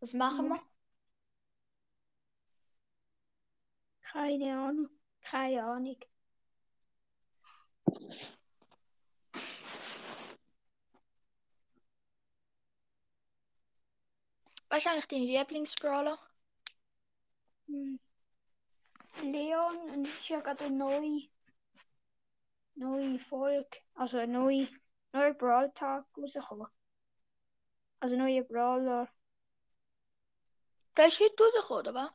Was machen wir? Keine Ahnung. Keine Ahnung. Was ist eigentlich dein Lieblingsbrawler? Hm. Leon, und es ist ja gerade eine neue, neue Folge, also ein neue, neuer Brawl-Tag rausgekommen. Also neue Brawler. Der ist heute rausgekommen, oder was?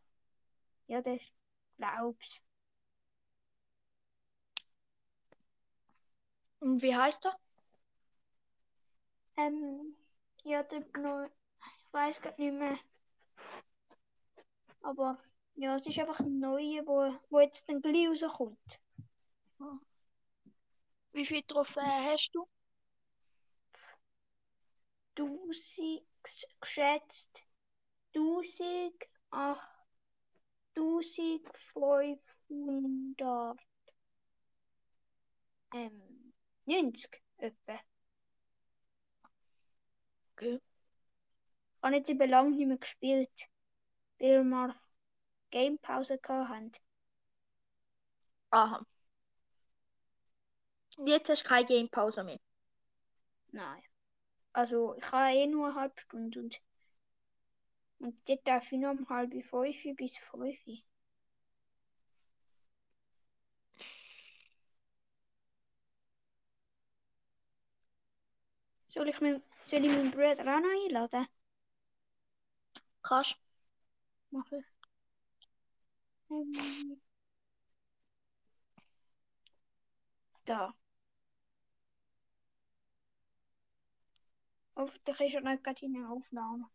Ja, das glaub's. Und wie heißt er? Ähm, ja, der neu, ich weiß gerade nicht mehr. Aber ja, es ist einfach ein neuer, wo, wo jetzt dann gleich rauskommt. Wie viele Trophäen hast du? 1000 gesch- geschätzt 1000, ach, 1500, ähm, 90 etwa. Okay. Ich habe jetzt eben lange nicht mehr gespielt, weil wir Gamepause hatten. Aha. Und jetzt hast du keine Gamepause mehr. Nein. Also, ich habe eh nur eine halbe Stunde und, und dort darf ich noch um halb fünf bis fünf. Soll ich, mein, soll ich meinen Bruder auch noch einladen? Kannst Mache ich. Da. Hoffentlich ist er nicht gerade in der Aufnahme.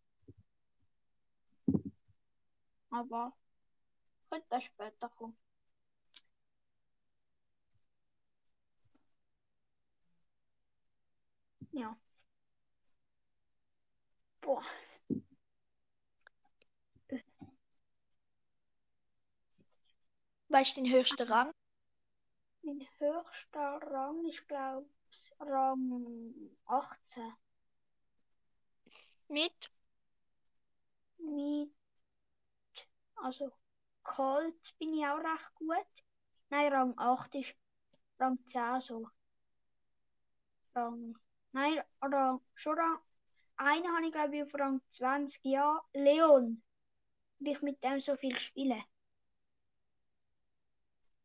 Aber könnte das später kommen. Ja. Boah. Weißt du den höchsten Rang? Mein höchster Rang ist, glaube ich, Rang 18. Mit? Mit, also Colt bin ich auch recht gut. Nein, Rang 8 ist Rang 10 so. Rang, nein, Rang, schon Rang, einen habe ich glaube ich auf Rang 20, ja, Leon. Weil ich mit dem so viel spiele.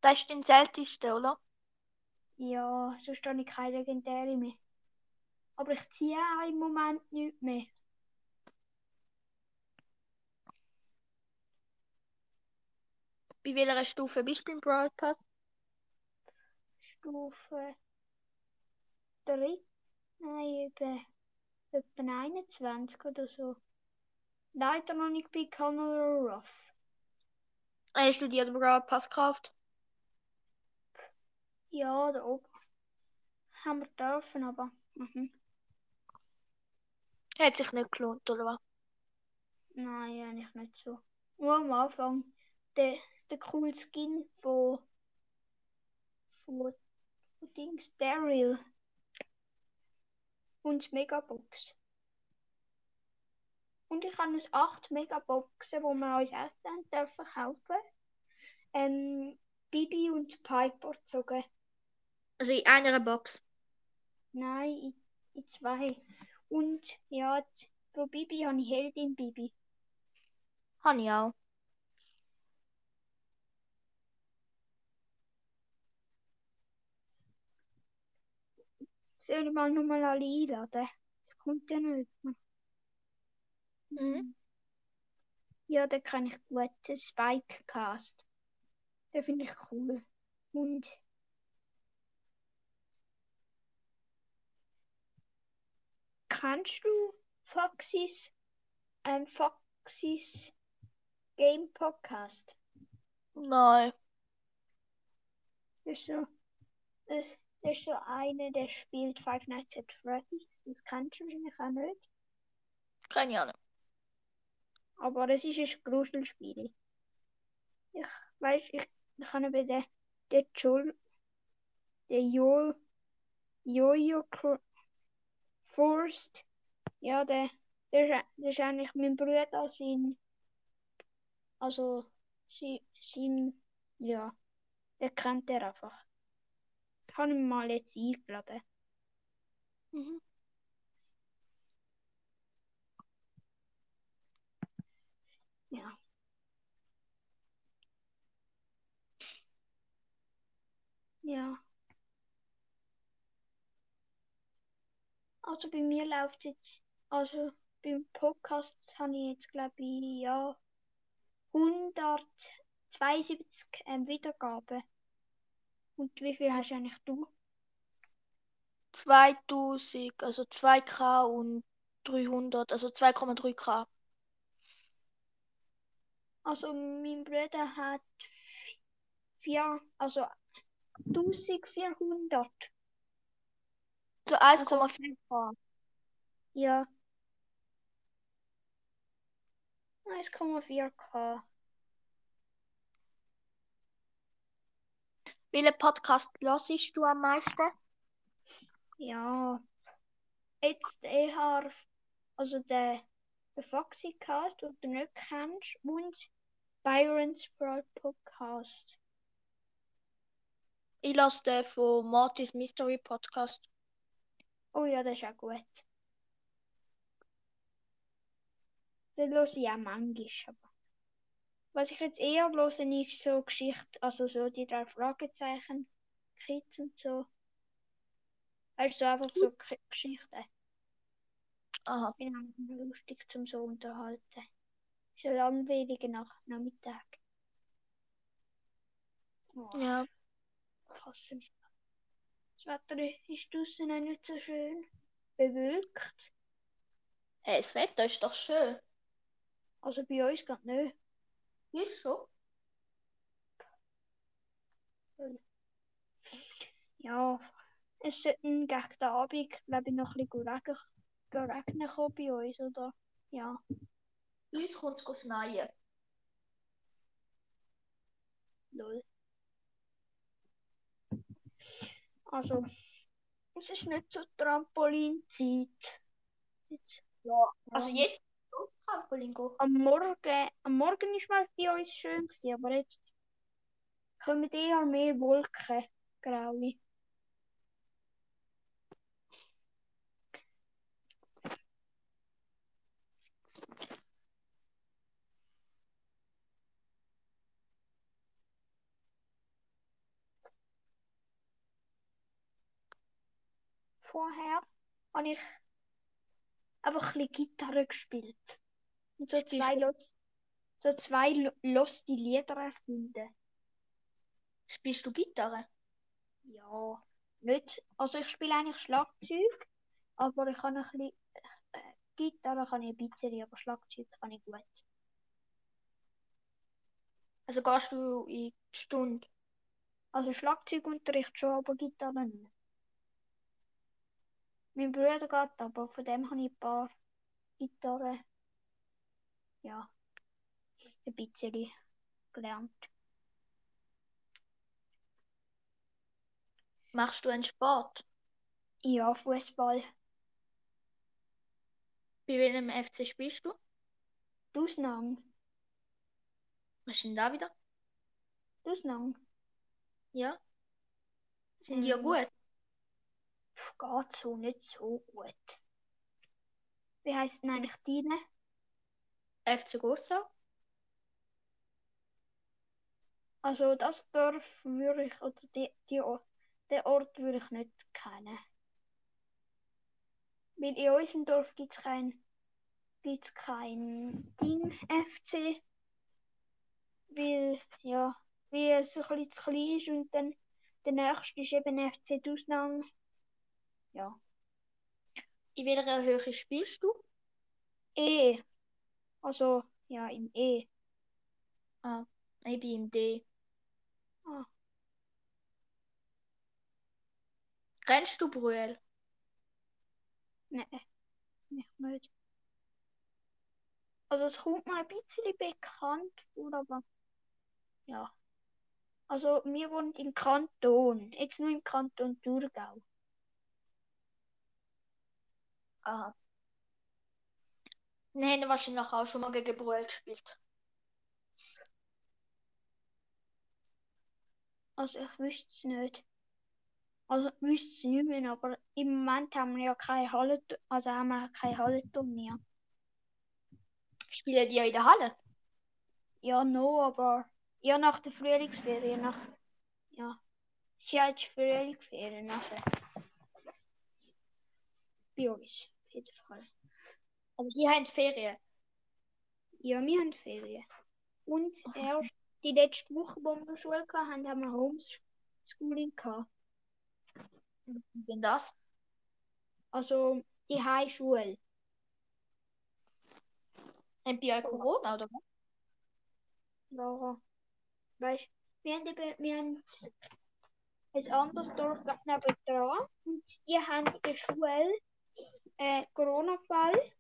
Das ist dein seltenster, oder? Ja, sonst habe ich keine Legendäre mehr. Aber ich ziehe auch im Moment nicht mehr. Bei welcher Stufe bist du im Brawl Pass? Stufe 3, nein, etwa, etwa 21 oder so. Leider noch nicht bei Conor Ruff. Hast du dir den Brawl Pass gekauft? Ja, da oben. Haben wir dürfen, aber. Mhm. Hat sich nicht gelohnt, oder was? Nein, eigentlich nicht so. Nur am Anfang der, der coole Skin von. von. von Dings, Daryl. Und die Megabox. Und ich habe uns acht Megaboxen, wo wir uns dann dürfen kaufen. Ähm, Bibi und Piper gezogen. Also in einer Box. Nein, in, in zwei. Und ja, von Bibi habe ich Heldin Bibi. Habe ich auch. Soll ich mal nochmal alle einladen? Das kommt ja nicht mehr. Mhm. Ja, da kann ich gut den Spike-Cast. Den finde ich cool. Und kennst du Foxys, ähm, Foxys Game Podcast? Nein. Ist so, das ist so einer, der spielt Five Nights at Freddy's. Das kennst du wahrscheinlich auch nicht. Keine Ahnung. Aber das ist ein Gruselspiel. Ich weiß, ich, ich habe eben den, den Joel, den Jo, Jojo Forst, ja, der, Das ist, das ist eigentlich mein Bruder sein. Also, sein, sein ja, der kennt er einfach. Ich habe ihn mal jetzt eingeladen. Mhm. Ja. Ja. Also bei mir läuft jetzt, also beim Podcast habe ich jetzt glaube ich ja 172 ähm, Wiedergaben. Und wie viel hast eigentlich du? 2000, also 2K und 300, also 2,3K. Also mein Bruder hat vi- vier, also 1400. So 1,4K. Ja. 1,4K. Welchen Podcast hörst du am meisten? Ja. Jetzt eher, also der, der Foxycast, den du nicht kennst, und Byron's Broad Podcast. Ich lasse den von Martys Mystery Podcast. Oh ja, das ist auch gut. Den höre ich auch manchmal. Aber was ich jetzt eher höre, ist so Geschichte, also so die drei Fragezeichen, Kids und so. Also einfach so K- Geschichten. Aha. bin einfach lustig zum so unterhalten. Ist ein langweiliger Nach Nachmittag. Oh, Ja. mich. Das Wetter ist draußen auch nicht so schön. Bewölkt. Hey, das Wetter ist doch schön. Also bei uns geht nicht. Ist schon. Ja, es sollte gegen den Abend, glaube ich, noch ein bisschen regnen kommen bei uns, oder? Ja. Bei uns kommt es schneien. Lol. Also, es ist nicht so Trampolinzeit. Jetzt, Ja. Also jetzt Trampolin am Morgen, am Morgen ist mal bei uns schön gewesen, aber jetzt kommen eher mehr Wolken, graue. Vorher habe ich einfach ein bisschen Gitarre gespielt. Und so zwei, los, so zwei lo- loste Lieder erfunden. Spielst du Gitarre? Ja, nicht. Also ich spiele eigentlich Schlagzeug, aber ich kann ein bisschen. Äh, Gitarre kann ich ein bisschen, aber Schlagzeug kann ich gut. Also gehst du in die Stunde? Also Schlagzeugunterricht schon, aber Gitarre nicht. Mein Bruder geht, aber von dem habe ich ein paar Gitarren. Ja, ein bisschen gelernt. Machst du einen Sport? Ja, Fußball. Bei welchem FC spielst du? Ausnahme. Was ist denn da wieder? Ausnahme. Ja. Sind die ja Mm. gut? Geht so, nicht so gut. Wie heisst denn eigentlich deine? FC Gossau? Also das Dorf würde ich, oder die, die, den Ort würde ich nicht kennen. Weil in unserem Dorf gibt es kein, gibt's kein Ding FC. Weil, ja, weil es ein bisschen zu klein ist und dann der nächste ist eben FC Dusnang. Ja. In welcher Höhe spielst du? E. Also, ja, im E. Ich bin im D. Ah. Rennst du Brühl? Nein, nicht nicht. Also es kommt mir ein bisschen bekannt vor, aber ja. Also wir wohnen im Kanton, jetzt nur im Kanton Thurgau. Aha. Wir haben wahrscheinlich auch schon mal gegen Brühl gespielt. Also ich wüsste es nicht. Also ich wüsste es nicht mehr, aber im Moment haben wir ja keine Halle, also haben wir kein Hallenturnier. Spielen die ja in der Halle? Ja, no, aber ja nach der Frühlingsferien, nach ja. Ja jetzt Frühlingsferien nachher. Bei uns, jeden Fall. Also die haben Ferien. Ja, wir haben Ferien. Und erst die letzte Woche, wo wir Schule hatten, haben wir Homeschooling gehabt. Wie denn das? Also die Highschule. Haben die auch Corona oder was? Laura. Weißt wir haben eben, wir haben ein anderes Dorf gerade nebenan und die haben der Schule einen Corona-Fall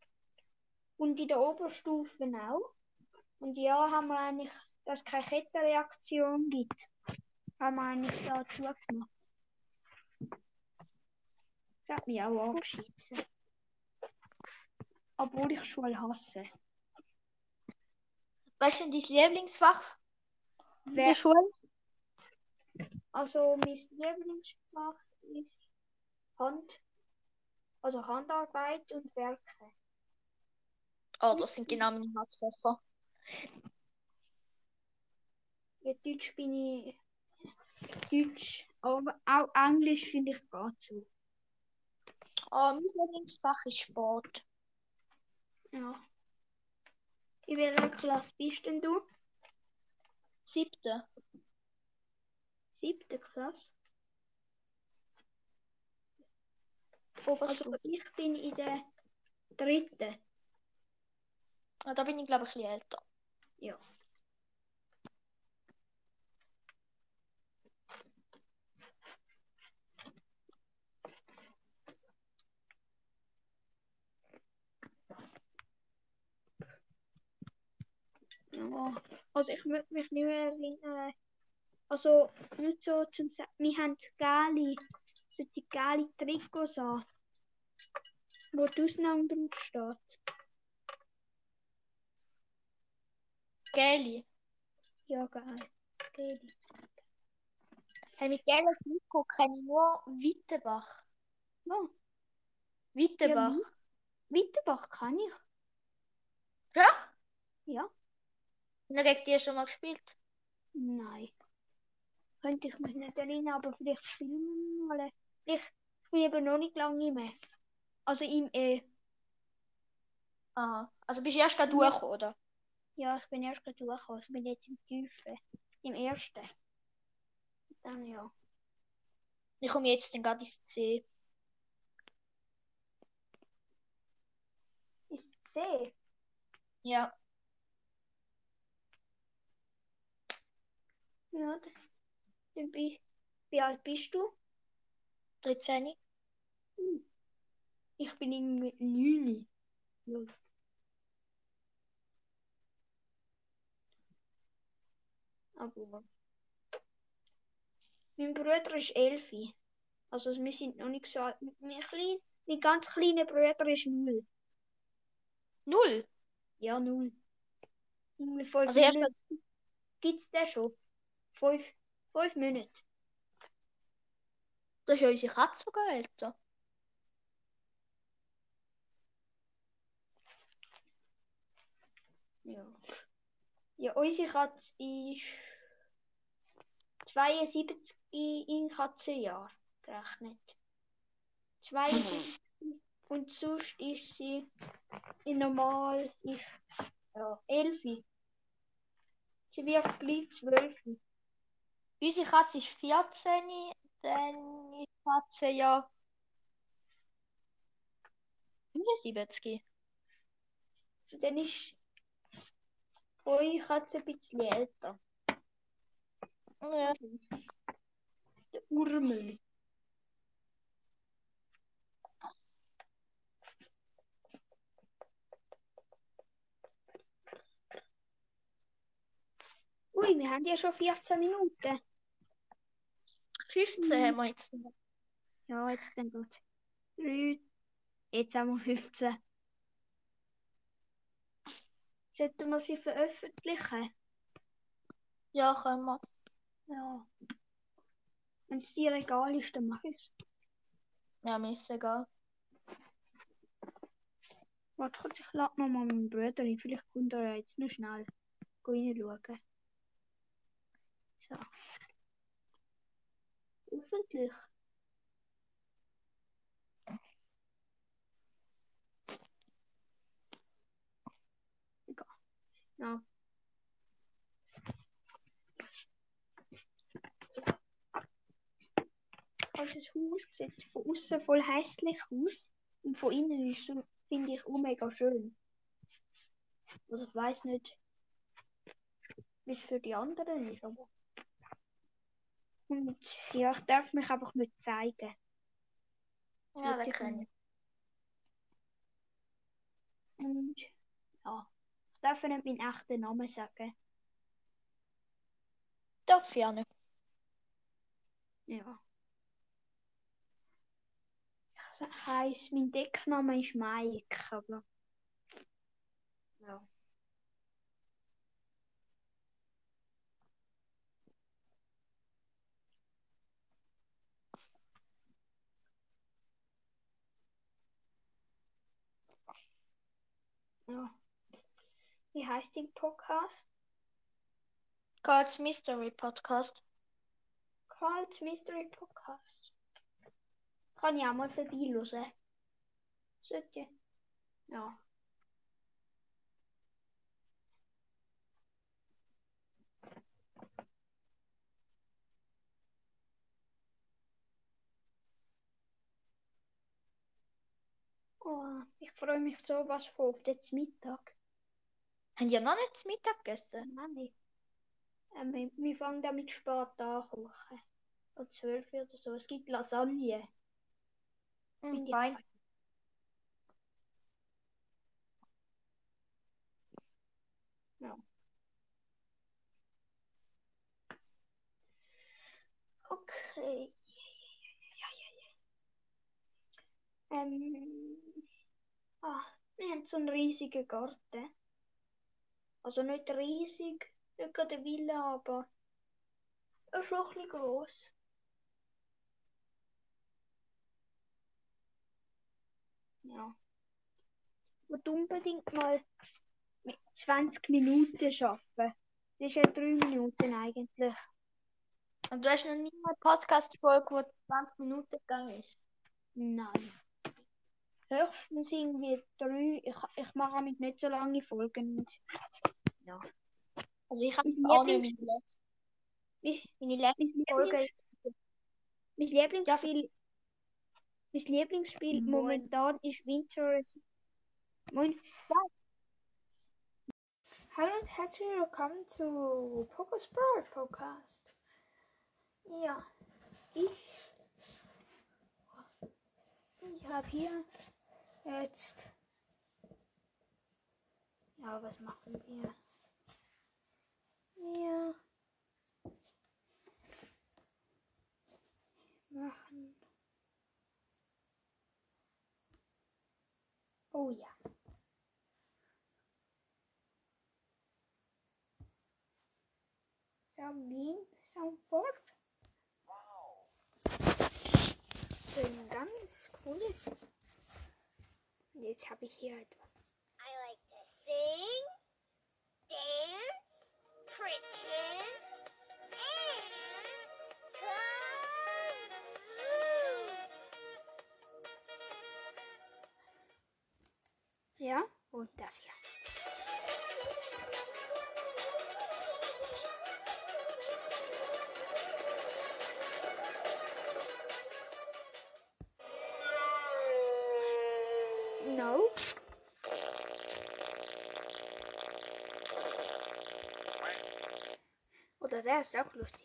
und in der Oberstufe auch. Und ja, haben wir eigentlich, dass es keine Kettenreaktion gibt, haben wir eigentlich da zugemacht. Das hat mich auch angeschissen. Obwohl ich Schule hasse. Was ist denn dein Lieblingsfach in Wer- der Schule? Also mein Lieblingsfach ist Hand, also Handarbeit und Werke. Oh, das sind genau meine Hassfächer. Ja, Deutsch bin ich Deutsch, aber auch Englisch finde ich gar zu. Oh, mein Lieblingsfach ist Sport. Ja. In welcher Klasse bist denn du? Siebte. Siebte Klasse. Also Oberstufe. ich bin in der dritten. Ah, da bin ich, glaube ich, ein bisschen älter. Ja. Ja, also ich möchte mich nicht mehr erinnern. Also nicht so zum Sagen, wir haben geile, so die geile Trikots an, wo die Ausnahme drauf steht. Geli. Ja, geil. Geile. Hey, mit gelben Trikot kenne ich nur Wittebach. Ja, Wittebach. Wittenbach kann ich. Ja? Ja. Und dann gegen die schon mal gespielt. Nein. Könnte ich mich nicht erinnern, aber vielleicht spielen wir mal. Vielleicht spiele ich eben noch nicht lange im F. Also im E. Aha. Also bist du erst gerade durchgekommen, oder? Ja, ich bin erst gerade durchgekommen. Ich bin jetzt im Tiefen. Im ersten. Dann ja. Ich komme jetzt dann gerade ins C. Ist C. Ja. Ja, dann, bin Wie alt bist du? 13. Ich bin irgendwie. Ja. Aber mein Bruder ist elf. Also wir sind noch nicht so alt. Mein, klein, mein ganz kleiner Bruder ist null. Null. Ja, null. Irgendwie fünf Also Monate. Gibt's den schon? Fünf, fünf Monate. Das ist ja unsere Katze sogar älter. Ja. Ja, unsere Katze ist 72 in Katzenjahr gerechnet. 72. Und sonst ist sie in normal ist ja, 11. Sie wird gleich 12. Unsere Katze ist 14, dann ist die Katze ja 75. Und dann ist eure Katze ein bisschen älter. Ja. Der Urmel. Ui, wir haben ja schon 14 Minuten. 15 Mhm. haben wir jetzt. Ja, jetzt dann gut. Drei. Jetzt haben wir 15. Sollten wir sie veröffentlichen? Ja, können wir. Ja. Wenn es dir egal ist, dann mach ich's. Ja, mir ist egal. Warte kurz, ich lade noch mal meinen Bruder rein. Vielleicht kommt er jetzt noch schnell reinschauen. So. Hoffentlich. Egal. Ja. Unser Haus sieht von außen voll hässlich aus und von innen ist finde ich, auch mega schön. Also ich weiß nicht, wie es für die anderen ist, aber. Und ja, ich darf mich einfach nicht zeigen. Ja, das kann ich. Und ja, Darf ik niet mijn echte naam zeggen? Darf ja niet. Ja. Ich heiße, mein Deckname ist Mike, aber. Ja. Ja. Wie heißt der Podcast? Cards Mystery Podcast. Carl's Mystery Podcast. Kann ich auch mal vorbeihören. Sollte. Ja. Oh, ich freue mich so was von auf den Mittag. Haben die noch nicht zu Mittag gegessen? Nein, nicht. Äh, wir, wir fangen damit spät an kochen. Um 12 Uhr oder so. Es gibt Lasagne. Hm, ich fein. Ja. Okay. Ja, ja, ja. Ähm. Ah, wir haben so einen riesigen Garten. Also nicht riesig, nicht gerade eine Villa, aber er ist schon ein bisschen gross. Ja. Ich würde unbedingt mal mit 20 Minuten schaffen. Das ist ja 3 Minuten eigentlich. Und du hast noch nie eine Podcast-Folge, die 20 Minuten gegangen ist. Nein. Höchstens irgendwie drei. Ich, ich mache damit nicht so lange Folgen. Und Also ich habe auch nicht meine letzte, mein, meine letzte mein, Folge. Lieblings, mein Lieblingsspiel, mein Lieblingsspiel Moin. momentan ist Winter. Moin. Hallo und herzlich willkommen zu Pokos Brawl Podcast. Ja, ich, ich habe hier jetzt, ja, was machen wir? Wir machen, oh ja. Samin, Soundboard. So ein ganz cooles. Jetzt habe ich hier etwas. I like to sing, Fantasia. No. dat is ook сам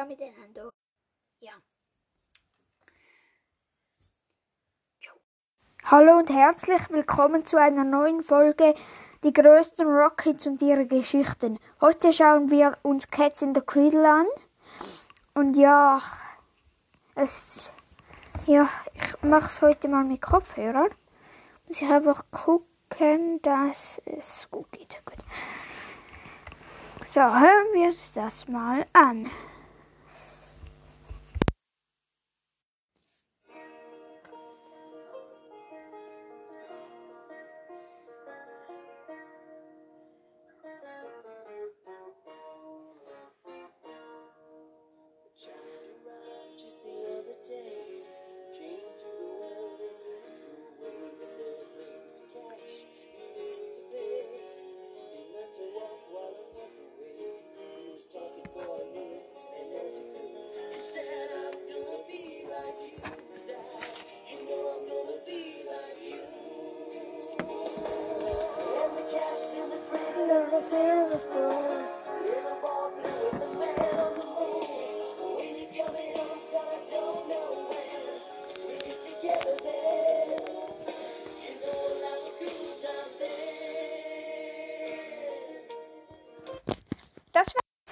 Ciao miteinander. Ja. Hallo und herzlich willkommen zu einer neuen Folge Die größten Rockets und ihre Geschichten. Heute schauen wir uns Cats in the Cradle an. Und ja, es, ja, ich mache es heute mal mit Kopfhörern. Muss ich einfach gucken, dass es gut geht. Gut. So, hören wir uns das mal an.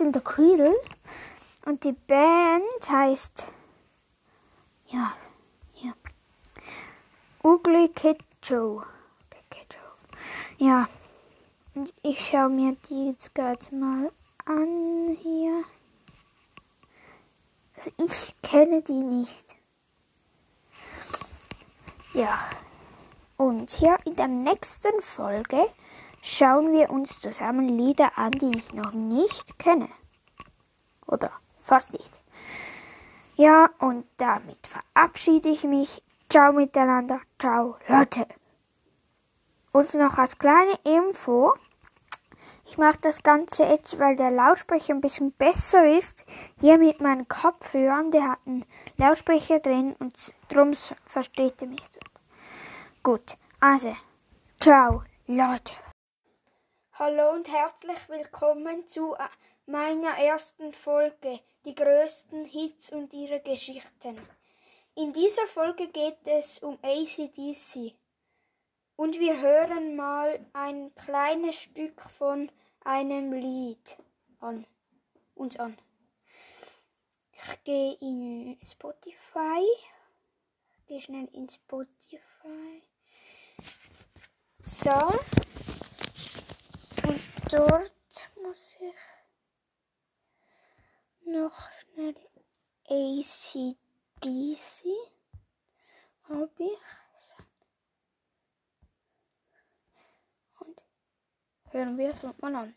In the Cradle. Und die Band heißt. Ja, ja. Ugly Kid Joe. Ja. Und ich schaue mir die jetzt gerade mal an hier. Also ich kenne die nicht. Ja. Und ja, in der nächsten Folge schauen wir uns zusammen Lieder an, die ich noch nicht kenne. Oder fast nicht. Ja, und damit verabschiede ich mich. Ciao miteinander. Ciao, Leute. Und noch als kleine Info. Ich mache das Ganze jetzt, weil der Lautsprecher ein bisschen besser ist. Hier mit meinen Kopfhörern. Der hat einen Lautsprecher drin und drum versteht ihr mich. Gut, also, ciao, Leute. Hallo und herzlich willkommen zu äh, meiner ersten Folge, die größten Hits und ihre Geschichten. In dieser Folge geht es um ACDC. Und wir hören mal ein kleines Stück von einem Lied an, uns an. Ich gehe in Spotify. Gehe schnell in Spotify. So. Dort muss ich noch schnell ACDC habe ich. Und hören wir es mal an.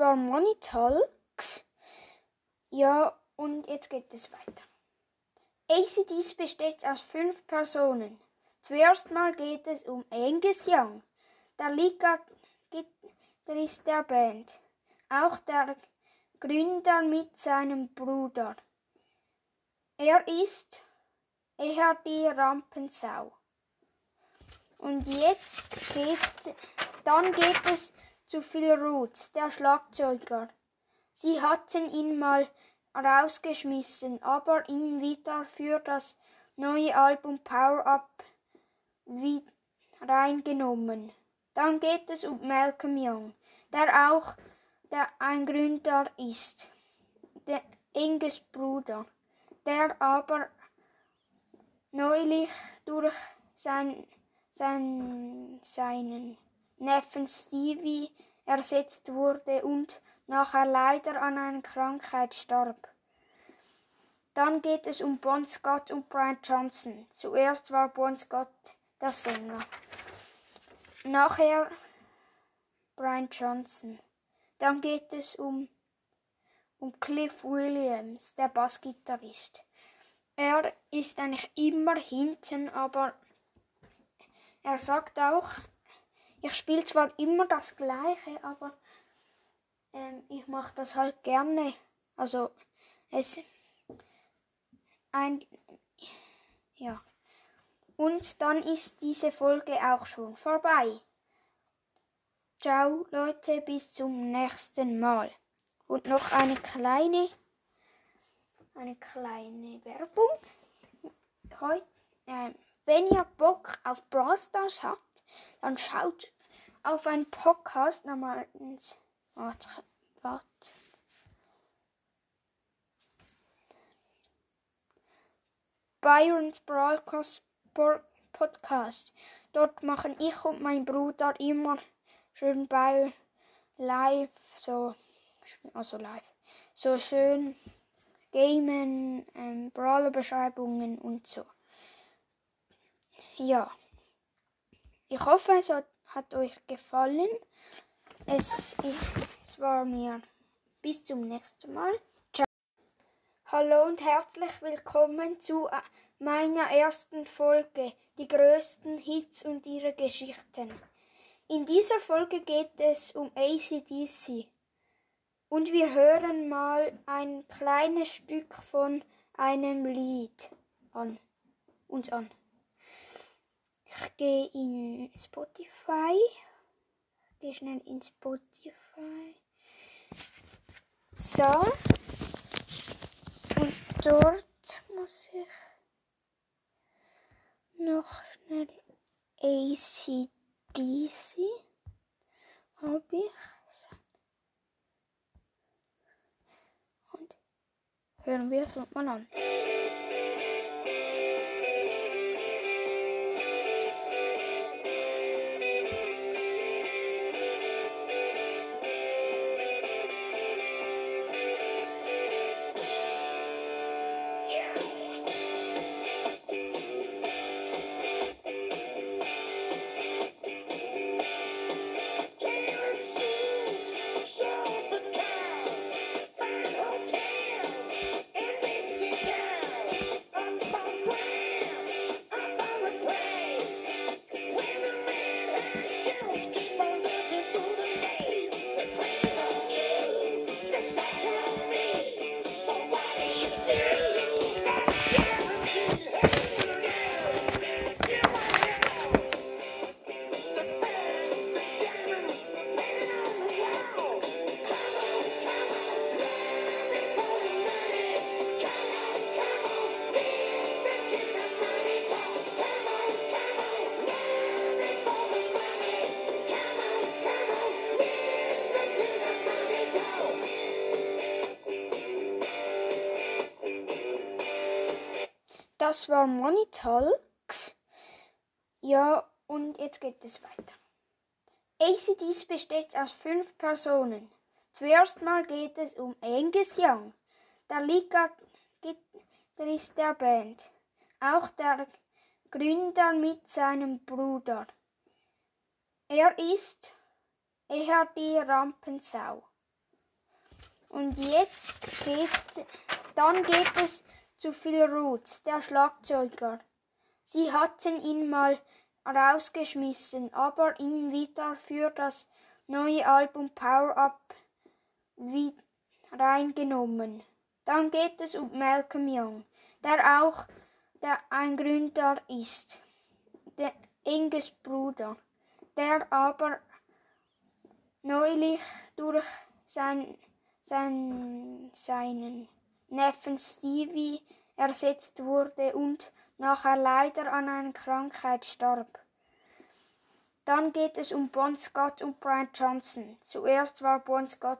War Money Talks. Ja, und jetzt geht es weiter. ACDs besteht aus fünf Personen. Zuerst mal geht es um Angus Young, der Lead-Gitarrist der Band, auch der Gründer mit seinem Bruder. Er ist eher die Rampensau. Und jetzt geht, dann geht es zu Phil Roots, der Schlagzeuger. Sie hatten ihn mal rausgeschmissen, aber ihn wieder für das neue Album Power Up reingenommen. Dann geht es um Malcolm Young, der auch der ein Gründer ist, der enges Bruder, der aber neulich durch sein, sein, seinen Neffen Stevie ersetzt wurde und nachher leider an einer Krankheit starb. Dann geht es um Bon Scott und Brian Johnson. Zuerst war Bon Scott der Sänger. Nachher Brian Johnson. Dann geht es um, um Cliff Williams, der Bassgitarrist. Er ist eigentlich immer hinten, aber er sagt auch, ich spiele zwar immer das Gleiche, aber ähm, ich mache das halt gerne. Also es ein ja. Und dann ist diese Folge auch schon vorbei. Ciao Leute, bis zum nächsten Mal. Und noch eine kleine eine kleine Werbung. Heute, äh, wenn ihr Bock auf Brawl Stars habt, dann schaut auf einen Podcast namens Warte, warte. Byron's Broadcast Podcast. Dort machen ich und mein Bruder immer schön bei live, so, also live, so schön Gamen, ähm, Brawler-Beschreibungen und so. Ja. Ich hoffe, es hat, hat euch gefallen. Es, ich, es war mir bis zum nächsten Mal. Ciao. Hallo und herzlich willkommen zu äh, meiner ersten Folge, die größten Hits und ihre Geschichten. In dieser Folge geht es um ACDC. Und wir hören mal ein kleines Stück von einem Lied an, uns an. Ich gehe in Spotify. Ich gehe schnell in Spotify. So. Und dort muss ich noch schnell ACDC. Habe ich. Hören wir es mal an. Das war Money Talks. Ja, und jetzt geht es weiter. ACDs besteht aus fünf Personen. Zuerst mal geht es um Angus Young, der Lead-Gitarrist der Band, auch der Gründer mit seinem Bruder. Er ist eher die Rampensau. Und jetzt geht, dann geht es zu Phil Roots, der Schlagzeuger. Sie hatten ihn mal rausgeschmissen, aber ihn wieder für das neue Album Power Up reingenommen. Dann geht es um Malcolm Young, der auch der ein Gründer ist, der Inges Bruder, der aber neulich durch sein, sein, seinen Neffen Stevie ersetzt wurde und nachher leider an einer Krankheit starb. Dann geht es um Bon Scott und Brian Johnson. Zuerst war Bon Scott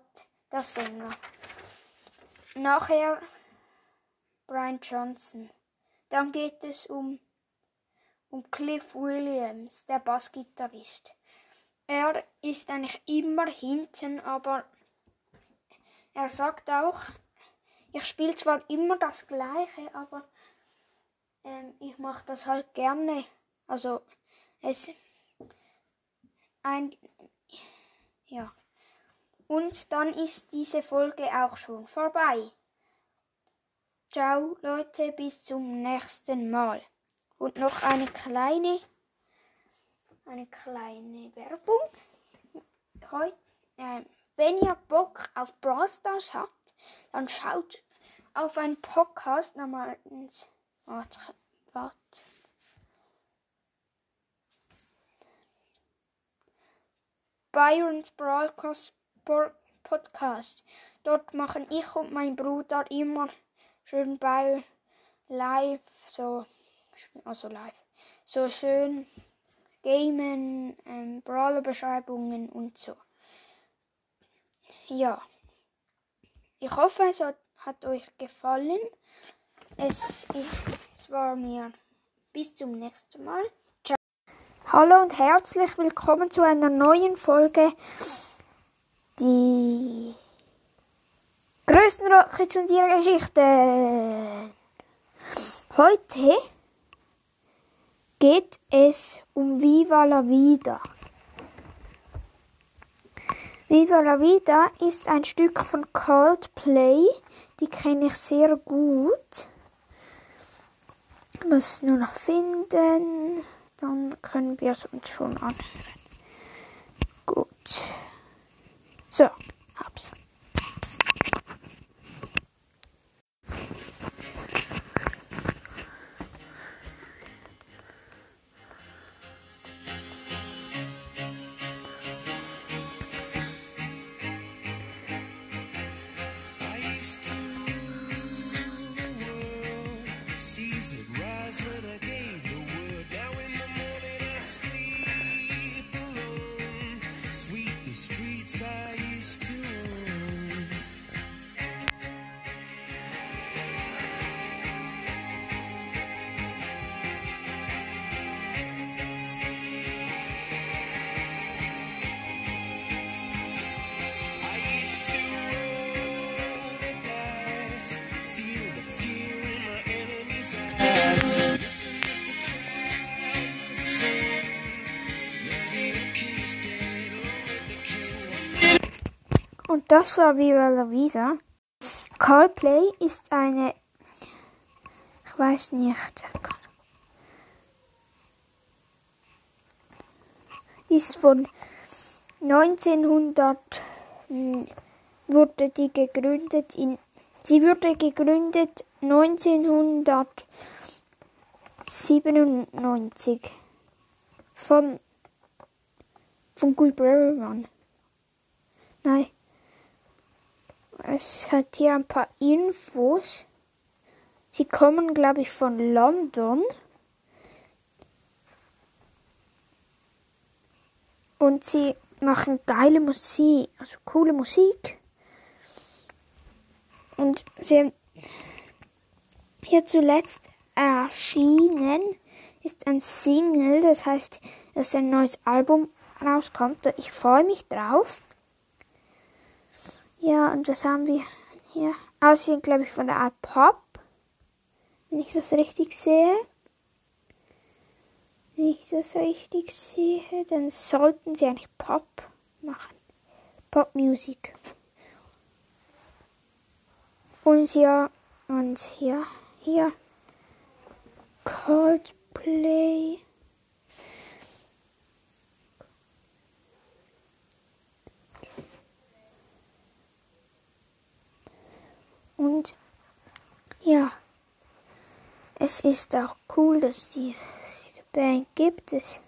der Sänger. Nachher Brian Johnson. Dann geht es um, um Cliff Williams, der Bassgitarrist. Er ist eigentlich immer hinten, aber er sagt auch, ich spiele zwar immer das Gleiche, aber ähm, ich mache das halt gerne. Also es ein ja. Und dann ist diese Folge auch schon vorbei. Ciao Leute, bis zum nächsten Mal. Und noch eine kleine eine kleine Werbung. Heute, äh, wenn ihr Bock auf Brawl Stars habt, dann schaut auf einen Podcast namens Warte, warte. Byron's Broadcast Podcast. Dort machen ich und mein Bruder immer schön bei live, so, also live, so schön Gamen, ähm, Brawler-Beschreibungen und so. Ja. Ich hoffe, es hat, hat euch gefallen. Es, ich, es war mir bis zum nächsten Mal. Ciao. Hallo und herzlich willkommen zu einer neuen Folge. Die größten Rockets und ihre Geschichten. Heute geht es um Viva la Vida. Viva la Vida ist ein Stück von Coldplay, die kenne ich sehr gut. Ich muss es nur noch finden, dann können wir es uns schon anhören. Gut. So, hab's. The game. Und das war Viva la Vida. Coldplay ist eine, ich weiß nicht, ist von 1900 hm, wurde die gegründet in sie wurde gegründet 1997 von von Guy Berryman. Nein. Es hat hier ein paar Infos. Sie kommen, glaube ich, von London. Und sie machen geile Musik, also coole Musik. Und sie haben hier zuletzt erschienen ist ein Single, das heißt, dass ein neues Album rauskommt. Ich freue mich drauf. Ja, und was haben wir hier? Aussehen, glaube ich, von der Art Pop. Wenn ich das richtig sehe. Wenn ich das richtig sehe, dann sollten sie eigentlich Pop machen. Popmusik. Und ja, und hier, hier. Coldplay. Und ja, es ist auch cool, dass die Band gibt. Es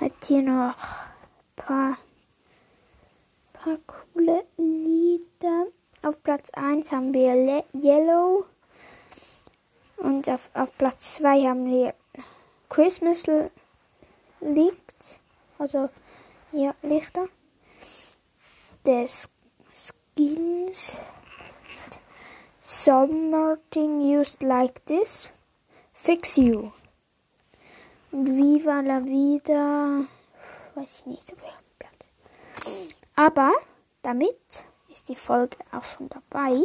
hat hier noch ein paar, paar coole Lieder. Auf Platz 1 haben wir Le Yellow. Und auf, auf Platz 2 haben wir Christmas Licht. Also, ja, Lichter. Des Skins. Something used like this. Fix you. Und Viva la Vida. Weiß ich nicht, auf welchem Platz. Aber damit ist die Folge auch schon dabei.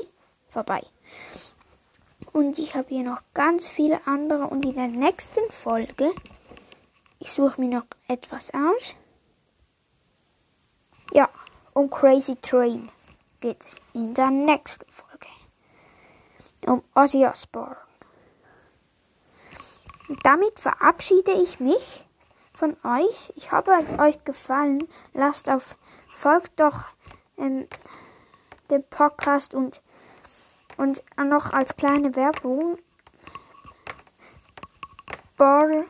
Vorbei. Und ich habe hier noch ganz viele andere. Und in der nächsten Folge, ich suche mir noch etwas aus. Ja, um Crazy Train geht es in der nächsten Folge. Um Ozzy Osbourne. Damit verabschiede ich mich von euch. Ich hoffe, es euch gefallen. Lasst auf, folgt doch ähm, dem Podcast und und noch als kleine Werbung. Bor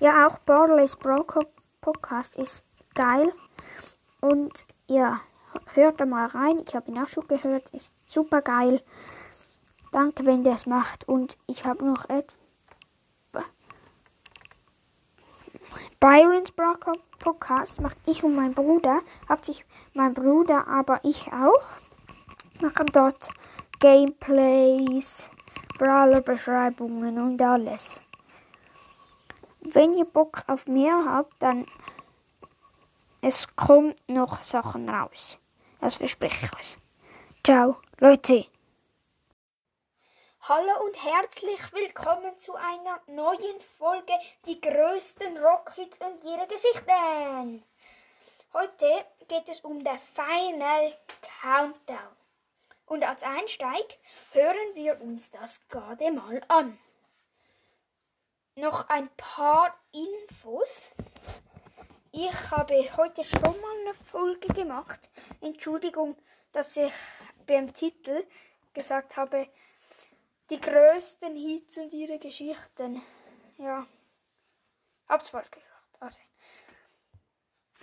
ja, auch Borderless Broker Podcast ist geil. Und ja, hört da mal rein. Ich habe ihn auch schon gehört. Ist super geil. Danke, wenn ihr es macht. Und ich habe noch etwas. Byron's Broker Podcast mache ich und mein Bruder. Hauptsächlich mein Bruder, aber ich auch machen dort Gameplays, Brawler-Beschreibungen und alles. Wenn ihr Bock auf mehr habt, dann es kommt noch Sachen raus. Das verspreche ich euch. Ciao, Leute. Hallo und herzlich willkommen zu einer neuen Folge Die größten Rockhits und ihre Geschichten. Heute geht es um der Final Countdown. Und als Einsteig hören wir uns das gerade mal an. Noch ein paar Infos. Ich habe heute schon mal eine Folge gemacht. Entschuldigung, dass ich beim Titel gesagt habe, die größten Hits und ihre Geschichten. Ja. Hab's falsch gesagt. Also.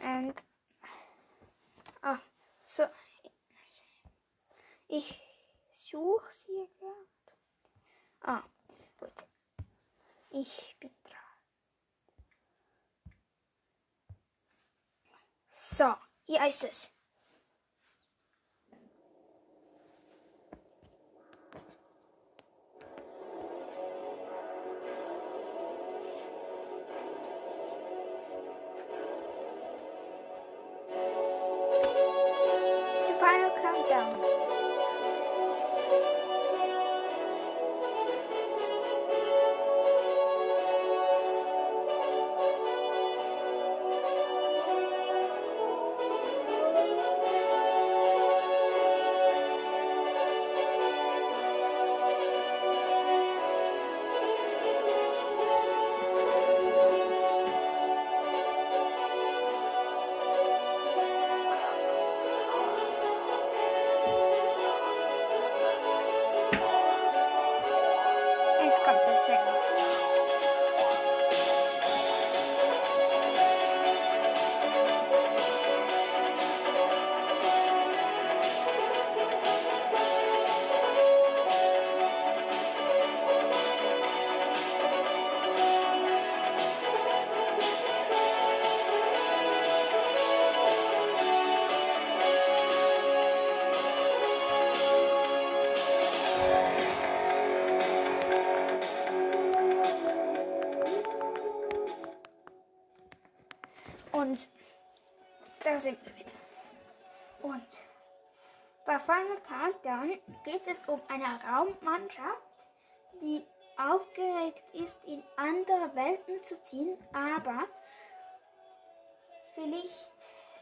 Und. Ah, so. Ich suche sie gerade. Ah, gut. Ich bin dran. So, hier ist es. geht es um eine Raummannschaft, die aufgeregt ist, in andere Welten zu ziehen, aber vielleicht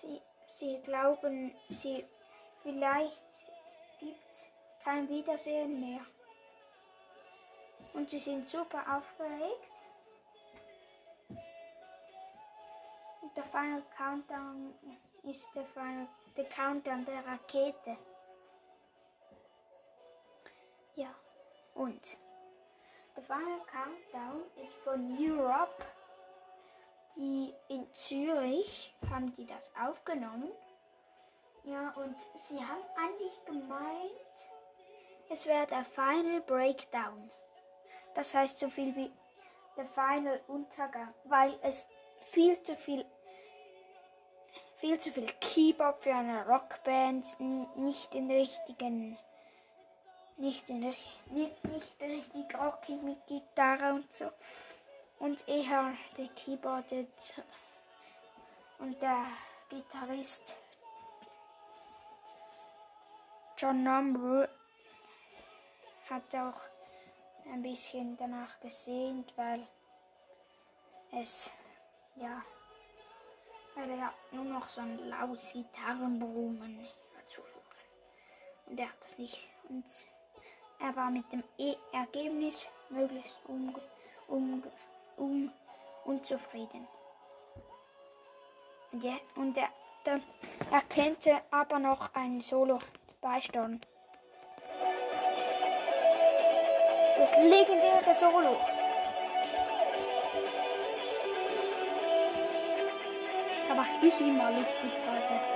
sie, sie glauben, sie vielleicht gibt's kein Wiedersehen mehr. Und sie sind super aufgeregt. Und der Final Countdown ist der Final der Countdown der Rakete. Und der Final Countdown ist von Europe. Die in Zürich haben die das aufgenommen. Ja, und sie haben eigentlich gemeint, es wäre der Final Breakdown. Das heißt so viel wie der Final Untergang, weil es viel zu viel viel zu viel Keyboard für eine Rockband, nicht den richtigen nicht richt- nicht, nicht richtig rockig mit Gitarre und so und eher der Keyboard und der Gitarrist John Number hat auch ein bisschen danach gesehnt, weil es ja weil er nur noch so ein lautes Gitarrenbrummen dazu hören. Und er hat das nicht. Und er war mit dem e Ergebnis möglichst um, um, um, unzufrieden. Und er, und er, der, er könnte aber noch ein Solo beisteuern. Das legendäre Solo. Da mach ich immer Luftgitarre.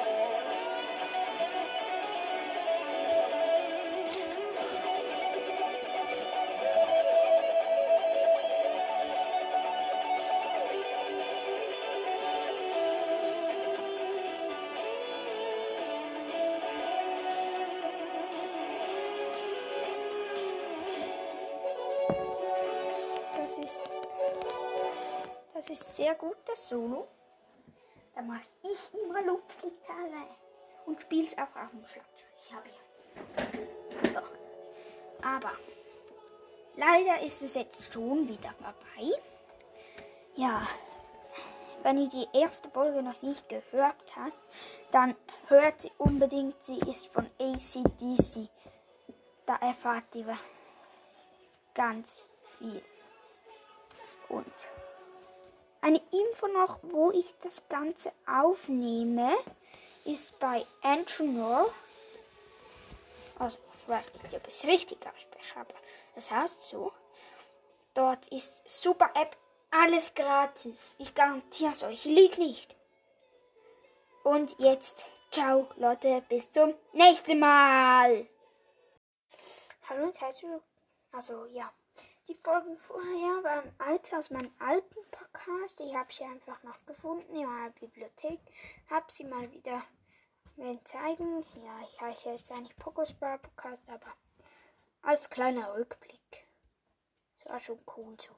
Ist sehr gut, das Solo. Da mache ich immer Luftgitarre und spiele es auch auf dem Schlagzeug. Ich habe jetzt. So. Aber leider ist es jetzt schon wieder vorbei. Ja, wenn ihr die erste Folge noch nicht gehört habt, dann hört sie unbedingt. Sie ist von ACDC. Da erfahrt ihr ganz viel. Und eine Info noch, wo ich das Ganze aufnehme, ist bei Anchor. Also, ich weiß nicht, ob ich es richtig ausspreche, aber das heißt so. Dort ist super App, alles gratis. Ich garantiere es euch, liegt nicht. Und jetzt, ciao Leute, bis zum nächsten Mal. Hallo und herzlich willkommen. Also, ja. Die Folgen vorher waren alte aus meinem alten Podcast. Ich habe sie einfach noch gefunden in meiner Bibliothek. Habe sie mal wieder mir zeigen. Ja, ich heiße jetzt eigentlich Pokosbar Podcast, aber als kleiner Rückblick. Das war schon cool so.